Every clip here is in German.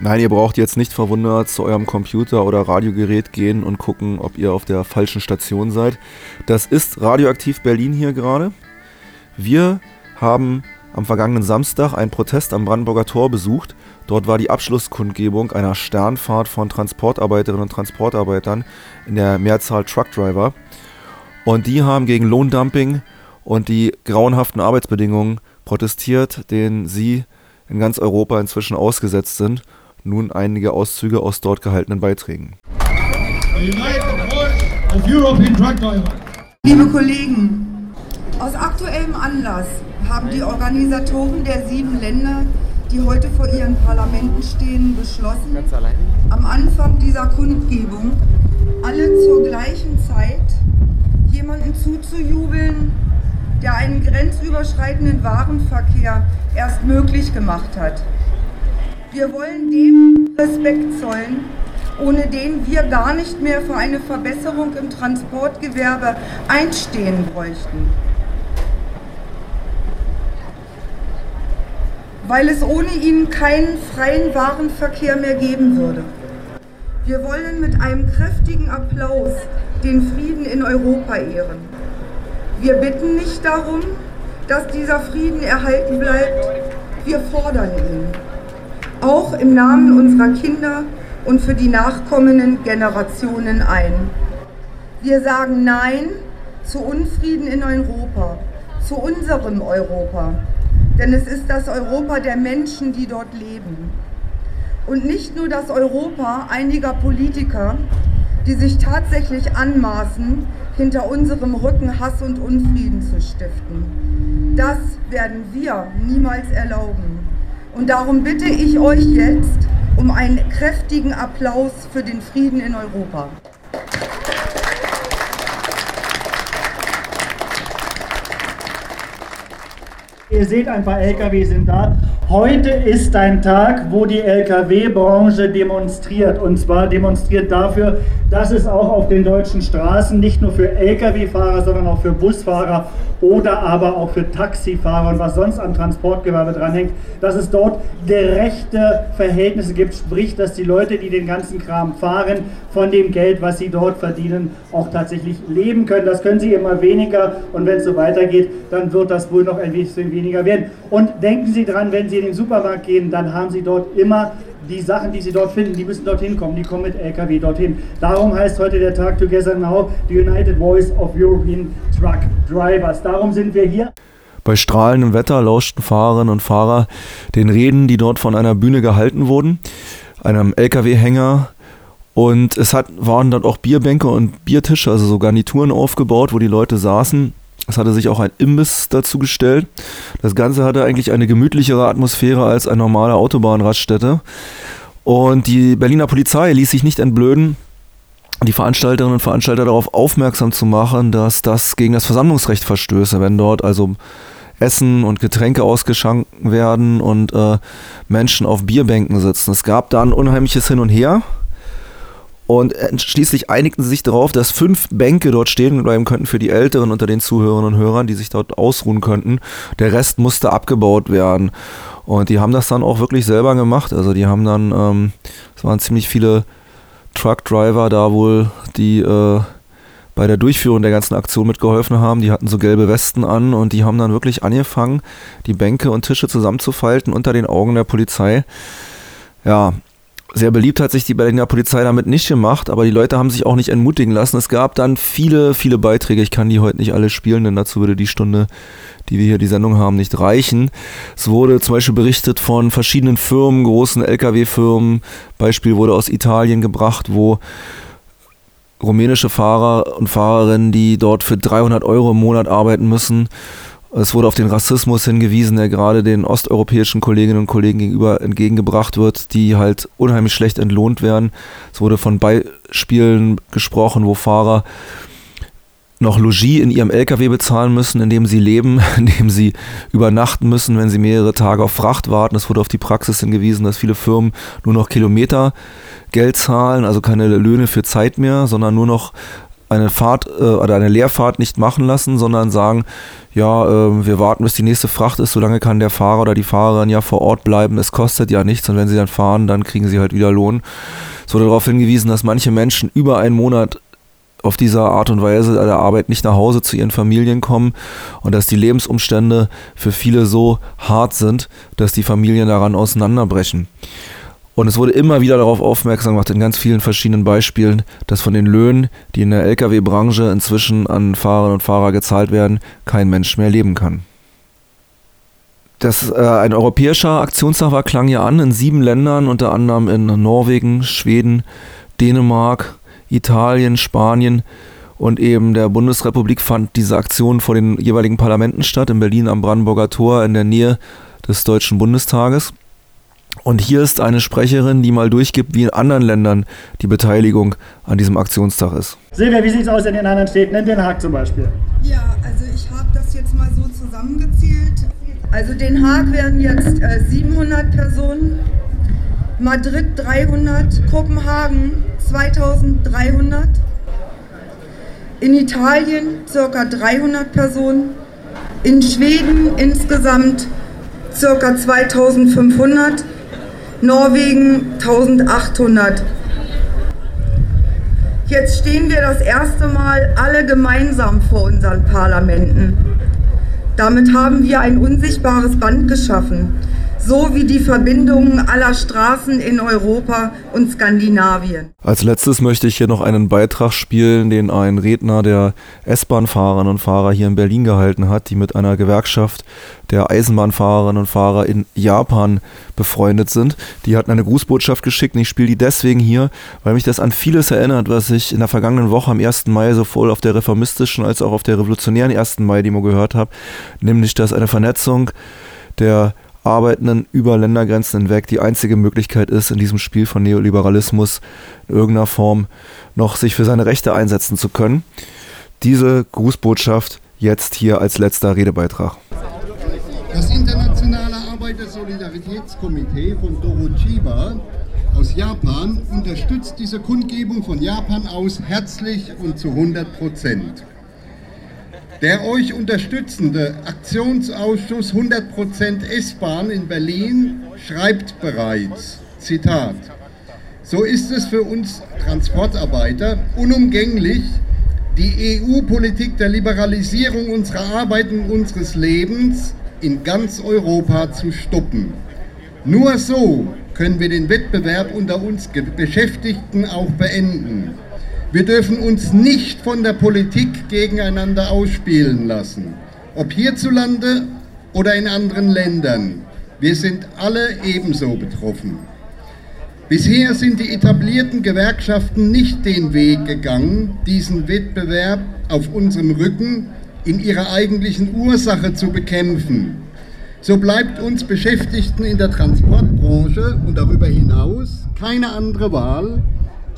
Nein, ihr braucht jetzt nicht verwundert zu eurem Computer oder Radiogerät gehen und gucken, ob ihr auf der falschen Station seid. Das ist Radioaktiv Berlin hier gerade. Wir haben am vergangenen Samstag einen Protest am Brandenburger Tor besucht. Dort war die Abschlusskundgebung einer Sternfahrt von Transportarbeiterinnen und Transportarbeitern in der Mehrzahl Truckdriver. Und die haben gegen Lohndumping und die grauenhaften Arbeitsbedingungen protestiert, denen sie in ganz Europa inzwischen ausgesetzt sind nun einige Auszüge aus dort gehaltenen Beiträgen. Liebe Kollegen, aus aktuellem Anlass haben die Organisatoren der sieben Länder, die heute vor ihren Parlamenten stehen, beschlossen, am Anfang dieser Kundgebung alle zur gleichen Zeit jemanden zuzujubeln, der einen grenzüberschreitenden Warenverkehr erst möglich gemacht hat. Wir wollen dem Respekt zollen, ohne den wir gar nicht mehr für eine Verbesserung im Transportgewerbe einstehen bräuchten. Weil es ohne ihn keinen freien Warenverkehr mehr geben würde. Wir wollen mit einem kräftigen Applaus den Frieden in Europa ehren. Wir bitten nicht darum, dass dieser Frieden erhalten bleibt, wir fordern ihn auch im Namen unserer Kinder und für die nachkommenden Generationen ein. Wir sagen Nein zu Unfrieden in Europa, zu unserem Europa, denn es ist das Europa der Menschen, die dort leben. Und nicht nur das Europa einiger Politiker, die sich tatsächlich anmaßen, hinter unserem Rücken Hass und Unfrieden zu stiften. Das werden wir niemals erlauben. Und darum bitte ich euch jetzt um einen kräftigen Applaus für den Frieden in Europa. Ihr seht, ein paar LKW sind da. Heute ist ein Tag, wo die Lkw-Branche demonstriert. Und zwar demonstriert dafür, dass es auch auf den deutschen Straßen nicht nur für Lkw-Fahrer, sondern auch für Busfahrer oder aber auch für Taxifahrer und was sonst am Transportgewerbe dranhängt, dass es dort gerechte Verhältnisse gibt, sprich, dass die Leute, die den ganzen Kram fahren, von dem Geld, was sie dort verdienen, auch tatsächlich leben können. Das können sie immer weniger und wenn es so weitergeht, dann wird das wohl noch ein bisschen weniger werden. Und denken Sie dran, wenn Sie in den Supermarkt gehen, dann haben Sie dort immer die Sachen, die Sie dort finden, die müssen dorthin kommen, die kommen mit LKW dorthin. Darum heißt heute der Tag Together Now, the United Voice of European Truck Drivers. Darum sind wir hier. Bei strahlendem Wetter lauschten Fahrerinnen und Fahrer den Reden, die dort von einer Bühne gehalten wurden, einem LKW-Hänger. Und es hat, waren dort auch Bierbänke und Biertische, also so Garnituren aufgebaut, wo die Leute saßen es hatte sich auch ein Imbiss dazu gestellt. Das Ganze hatte eigentlich eine gemütlichere Atmosphäre als eine normale Autobahnraststätte. Und die Berliner Polizei ließ sich nicht entblöden, die Veranstalterinnen und Veranstalter darauf aufmerksam zu machen, dass das gegen das Versammlungsrecht verstöße, wenn dort also Essen und Getränke ausgeschankt werden und äh, Menschen auf Bierbänken sitzen. Es gab da ein unheimliches Hin und Her. Und schließlich einigten sie sich darauf, dass fünf Bänke dort stehen bleiben könnten für die Älteren unter den Zuhörerinnen und Hörern, die sich dort ausruhen könnten. Der Rest musste abgebaut werden. Und die haben das dann auch wirklich selber gemacht. Also die haben dann, ähm, es waren ziemlich viele Truckdriver da wohl, die äh, bei der Durchführung der ganzen Aktion mitgeholfen haben. Die hatten so gelbe Westen an und die haben dann wirklich angefangen, die Bänke und Tische zusammenzufalten unter den Augen der Polizei. Ja, sehr beliebt hat sich die Berliner Polizei damit nicht gemacht, aber die Leute haben sich auch nicht entmutigen lassen. Es gab dann viele, viele Beiträge. Ich kann die heute nicht alle spielen, denn dazu würde die Stunde, die wir hier die Sendung haben, nicht reichen. Es wurde zum Beispiel berichtet von verschiedenen Firmen, großen Lkw-Firmen. Beispiel wurde aus Italien gebracht, wo rumänische Fahrer und Fahrerinnen, die dort für 300 Euro im Monat arbeiten müssen, es wurde auf den Rassismus hingewiesen, der gerade den osteuropäischen Kolleginnen und Kollegen gegenüber entgegengebracht wird, die halt unheimlich schlecht entlohnt werden. Es wurde von Beispielen gesprochen, wo Fahrer noch Logis in ihrem LKW bezahlen müssen, in dem sie leben, in dem sie übernachten müssen, wenn sie mehrere Tage auf Fracht warten. Es wurde auf die Praxis hingewiesen, dass viele Firmen nur noch Kilometer Geld zahlen, also keine Löhne für Zeit mehr, sondern nur noch eine Fahrt äh, oder eine Leerfahrt nicht machen lassen, sondern sagen, ja, äh, wir warten, bis die nächste Fracht ist, solange kann der Fahrer oder die Fahrerin ja vor Ort bleiben, es kostet ja nichts und wenn sie dann fahren, dann kriegen sie halt wieder Lohn. Es wurde darauf hingewiesen, dass manche Menschen über einen Monat auf diese Art und Weise der Arbeit nicht nach Hause zu ihren Familien kommen und dass die Lebensumstände für viele so hart sind, dass die Familien daran auseinanderbrechen. Und es wurde immer wieder darauf aufmerksam gemacht, in ganz vielen verschiedenen Beispielen, dass von den Löhnen, die in der Lkw-Branche inzwischen an Fahrerinnen und Fahrer gezahlt werden, kein Mensch mehr leben kann. Das, äh, ein europäischer Aktionstag war, klang ja an in sieben Ländern, unter anderem in Norwegen, Schweden, Dänemark, Italien, Spanien und eben der Bundesrepublik fand diese Aktion vor den jeweiligen Parlamenten statt, in Berlin am Brandenburger Tor in der Nähe des Deutschen Bundestages. Und hier ist eine Sprecherin, die mal durchgibt, wie in anderen Ländern die Beteiligung an diesem Aktionstag ist. Silvia, wie sieht es aus in den anderen Städten, in Den Haag zum Beispiel? Ja, also ich habe das jetzt mal so zusammengezählt. Also Den Haag wären jetzt äh, 700 Personen, Madrid 300, Kopenhagen 2300, in Italien ca. 300 Personen, in Schweden insgesamt ca. 2500 Norwegen 1800. Jetzt stehen wir das erste Mal alle gemeinsam vor unseren Parlamenten. Damit haben wir ein unsichtbares Band geschaffen so wie die Verbindungen aller Straßen in Europa und Skandinavien. Als letztes möchte ich hier noch einen Beitrag spielen, den ein Redner der S-Bahn-Fahrerinnen und Fahrer hier in Berlin gehalten hat, die mit einer Gewerkschaft der Eisenbahnfahrerinnen und Fahrer in Japan befreundet sind. Die hatten eine Grußbotschaft geschickt und ich spiele die deswegen hier, weil mich das an vieles erinnert, was ich in der vergangenen Woche am 1. Mai sowohl auf der reformistischen als auch auf der revolutionären 1. Mai-Demo gehört habe, nämlich dass eine Vernetzung der Arbeitenden über Ländergrenzen hinweg die einzige Möglichkeit ist, in diesem Spiel von Neoliberalismus in irgendeiner Form noch sich für seine Rechte einsetzen zu können. Diese Grußbotschaft jetzt hier als letzter Redebeitrag. Das Internationale Arbeitersolidaritätskomitee von Dorochiba aus Japan unterstützt diese Kundgebung von Japan aus herzlich und zu 100 Prozent. Der euch unterstützende Aktionsausschuss 100% S-Bahn in Berlin schreibt bereits, Zitat, so ist es für uns Transportarbeiter unumgänglich, die EU-Politik der Liberalisierung unserer Arbeit und unseres Lebens in ganz Europa zu stoppen. Nur so können wir den Wettbewerb unter uns Beschäftigten auch beenden. Wir dürfen uns nicht von der Politik gegeneinander ausspielen lassen, ob hierzulande oder in anderen Ländern. Wir sind alle ebenso betroffen. Bisher sind die etablierten Gewerkschaften nicht den Weg gegangen, diesen Wettbewerb auf unserem Rücken in ihrer eigentlichen Ursache zu bekämpfen. So bleibt uns Beschäftigten in der Transportbranche und darüber hinaus keine andere Wahl,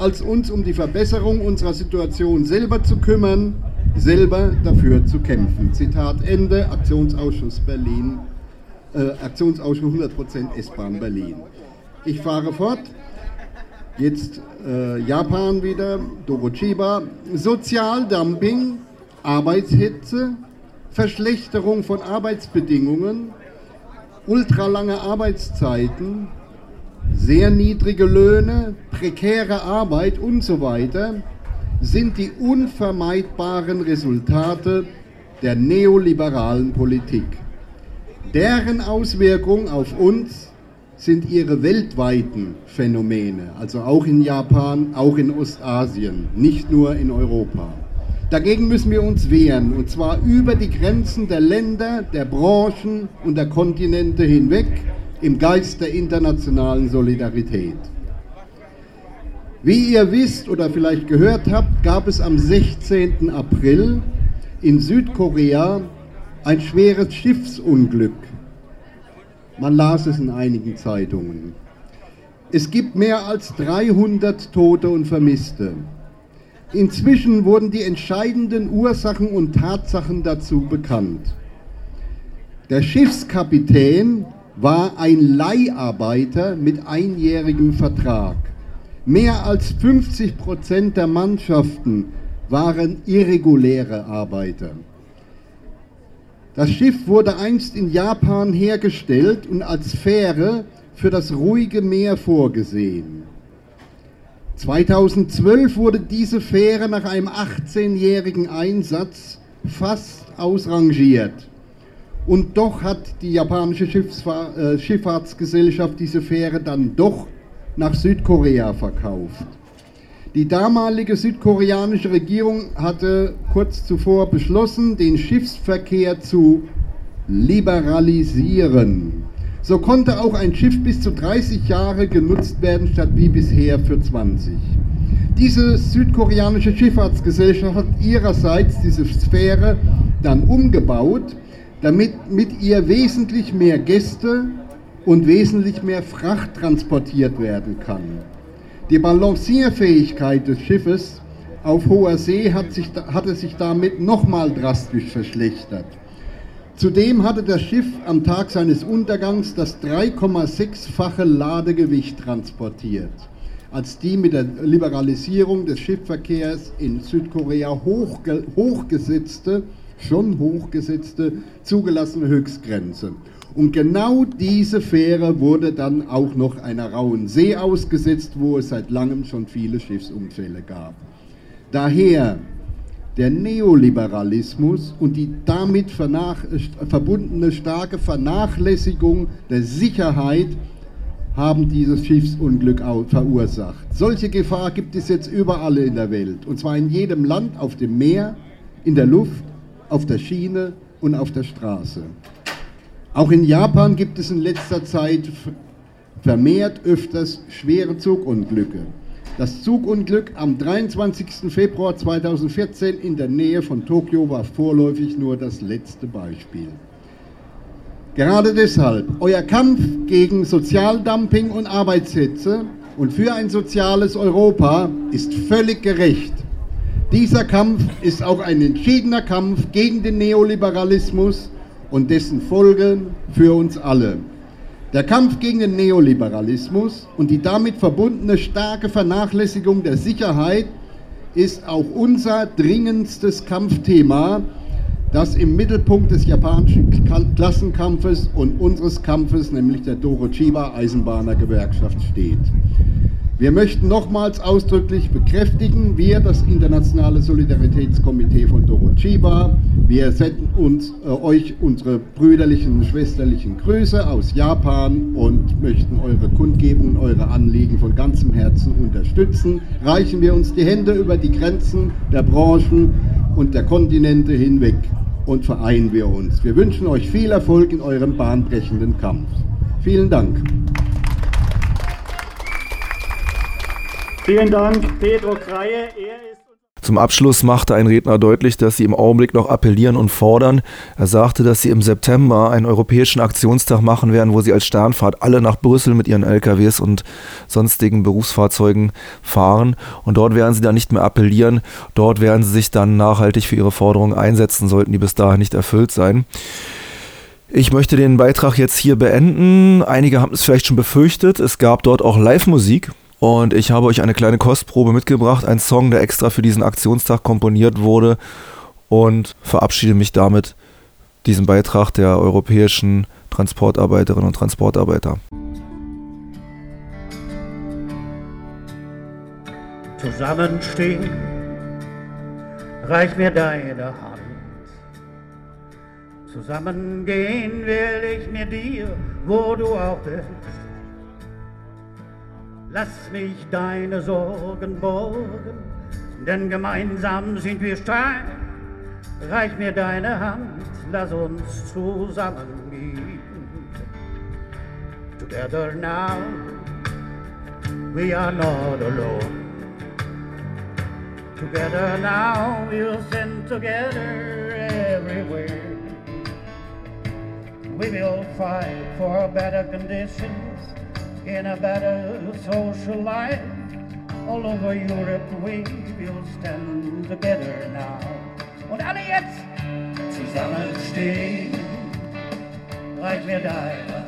als uns um die Verbesserung unserer Situation selber zu kümmern, selber dafür zu kämpfen. Zitat Ende, Aktionsausschuss Berlin, äh, Aktionsausschuss 100% S-Bahn Berlin. Ich fahre fort. Jetzt äh, Japan wieder, Dorochiba. Sozialdumping, Arbeitshetze, Verschlechterung von Arbeitsbedingungen, ultralange Arbeitszeiten, sehr niedrige Löhne, prekäre Arbeit und so weiter sind die unvermeidbaren Resultate der neoliberalen Politik. Deren Auswirkungen auf uns sind ihre weltweiten Phänomene, also auch in Japan, auch in Ostasien, nicht nur in Europa. Dagegen müssen wir uns wehren, und zwar über die Grenzen der Länder, der Branchen und der Kontinente hinweg im Geist der internationalen Solidarität. Wie ihr wisst oder vielleicht gehört habt, gab es am 16. April in Südkorea ein schweres Schiffsunglück. Man las es in einigen Zeitungen. Es gibt mehr als 300 Tote und Vermisste. Inzwischen wurden die entscheidenden Ursachen und Tatsachen dazu bekannt. Der Schiffskapitän war ein Leiharbeiter mit einjährigem Vertrag. Mehr als 50 Prozent der Mannschaften waren irreguläre Arbeiter. Das Schiff wurde einst in Japan hergestellt und als Fähre für das ruhige Meer vorgesehen. 2012 wurde diese Fähre nach einem 18-jährigen Einsatz fast ausrangiert. Und doch hat die japanische Schiffsfahr äh, Schifffahrtsgesellschaft diese Fähre dann doch nach Südkorea verkauft. Die damalige südkoreanische Regierung hatte kurz zuvor beschlossen, den Schiffsverkehr zu liberalisieren. So konnte auch ein Schiff bis zu 30 Jahre genutzt werden, statt wie bisher für 20. Diese südkoreanische Schifffahrtsgesellschaft hat ihrerseits diese Sphäre dann umgebaut, damit mit ihr wesentlich mehr Gäste und wesentlich mehr Fracht transportiert werden kann. Die Balancierfähigkeit des Schiffes auf hoher See hat sich, hatte sich damit nochmal drastisch verschlechtert. Zudem hatte das Schiff am Tag seines Untergangs das 3,6-fache Ladegewicht transportiert, als die mit der Liberalisierung des Schiffverkehrs in Südkorea hochge hochgesetzte, schon hochgesetzte zugelassene Höchstgrenze. Und genau diese Fähre wurde dann auch noch einer rauen See ausgesetzt, wo es seit langem schon viele Schiffsunfälle gab. Daher der Neoliberalismus und die damit verbundene starke Vernachlässigung der Sicherheit haben dieses Schiffsunglück verursacht. Solche Gefahr gibt es jetzt überall in der Welt, und zwar in jedem Land, auf dem Meer, in der Luft, auf der Schiene und auf der Straße. Auch in Japan gibt es in letzter Zeit vermehrt öfters schwere Zugunglücke. Das Zugunglück am 23. Februar 2014 in der Nähe von Tokio war vorläufig nur das letzte Beispiel. Gerade deshalb, euer Kampf gegen Sozialdumping und Arbeitssätze und für ein soziales Europa ist völlig gerecht. Dieser Kampf ist auch ein entschiedener Kampf gegen den Neoliberalismus und dessen Folgen für uns alle. Der Kampf gegen den Neoliberalismus und die damit verbundene starke Vernachlässigung der Sicherheit ist auch unser dringendstes Kampfthema, das im Mittelpunkt des japanischen Klassenkampfes und unseres Kampfes, nämlich der Dorochiba Eisenbahner Gewerkschaft, steht. Wir möchten nochmals ausdrücklich bekräftigen, wir, das Internationale Solidaritätskomitee von Dorochiba, wir senden uns, äh, euch unsere brüderlichen, schwesterlichen Grüße aus Japan und möchten eure Kundgebung, eure Anliegen von ganzem Herzen unterstützen. Reichen wir uns die Hände über die Grenzen der Branchen und der Kontinente hinweg und vereinen wir uns. Wir wünschen euch viel Erfolg in eurem bahnbrechenden Kampf. Vielen Dank. Vielen Dank, Pedro Kreie. Zum Abschluss machte ein Redner deutlich, dass sie im Augenblick noch appellieren und fordern. Er sagte, dass sie im September einen europäischen Aktionstag machen werden, wo sie als Sternfahrt alle nach Brüssel mit ihren LKWs und sonstigen Berufsfahrzeugen fahren. Und dort werden sie dann nicht mehr appellieren. Dort werden sie sich dann nachhaltig für ihre Forderungen einsetzen, sollten die bis dahin nicht erfüllt sein. Ich möchte den Beitrag jetzt hier beenden. Einige haben es vielleicht schon befürchtet. Es gab dort auch Live-Musik. Und ich habe euch eine kleine Kostprobe mitgebracht, ein Song, der extra für diesen Aktionstag komponiert wurde und verabschiede mich damit diesem Beitrag der europäischen Transportarbeiterinnen und Transportarbeiter. Zusammenstehen, reich mir deine Hand. Zusammengehen will ich mit dir, wo du auch bist Lass mich deine Sorgen borgen, denn gemeinsam sind wir stark. Reich mir deine Hand, lass uns zusammengehen. Together now, we are not alone. Together now, we'll stand together everywhere. We will fight for better conditions in a better social life. All over Europe we will stand together now. Und alle jetzt zusammenstehen, reich mir deine